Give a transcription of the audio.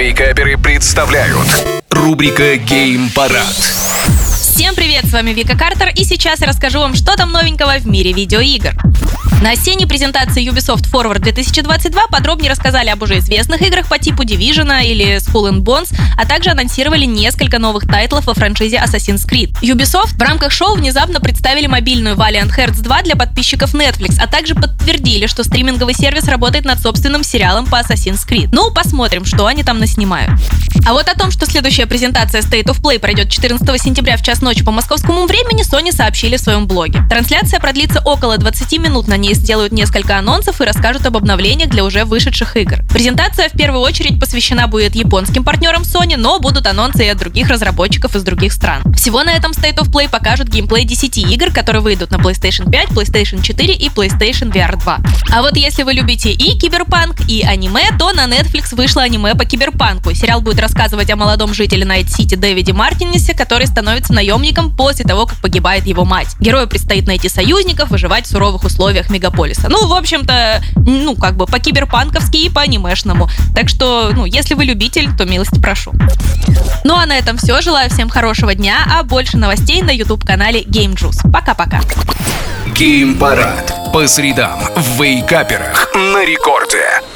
Вейкаперы представляют рубрика Гейм Парад. Всем привет, с вами Вика Картер, и сейчас я расскажу вам, что там новенького в мире видеоигр. На осенней презентации Ubisoft Forward 2022 подробнее рассказали об уже известных играх по типу Division или Skull and Bones, а также анонсировали несколько новых тайтлов во франшизе Assassin's Creed. Ubisoft в рамках шоу внезапно представили мобильную Valiant Hearts 2 для подписчиков Netflix, а также подтвердили, что стриминговый сервис работает над собственным сериалом по Assassin's Creed. Ну, посмотрим, что они там наснимают. А вот о том, что следующая презентация State of Play пройдет 14 сентября в час ночи по московскому времени, Sony сообщили в своем блоге. Трансляция продлится около 20 минут, на ней сделают несколько анонсов и расскажут об обновлениях для уже вышедших игр. Презентация в первую очередь посвящена будет японским партнерам Sony, но будут анонсы и от других разработчиков из других стран. Всего на этом State of Play покажут геймплей 10 игр, которые выйдут на PlayStation 5, PlayStation 4 и PlayStation VR 2. А вот если вы любите и киберпанк, и аниме, то на Netflix вышло аниме по киберпанку. Сериал будет рассказывать о молодом жителе Найт-Сити Дэвиде Мартинесе, который становится наемником после того, как погибает его мать. Герою предстоит найти союзников, выживать в суровых условиях мегаполиса. Ну, в общем-то, ну, как бы по киберпанковски и по анимешному. Так что, ну, если вы любитель, то милости прошу. Ну а на этом все. Желаю всем хорошего дня, а больше новостей на YouTube-канале Game Juice. Пока-пока. Гейм Парад. По средам в Вейкаперах на рекорде.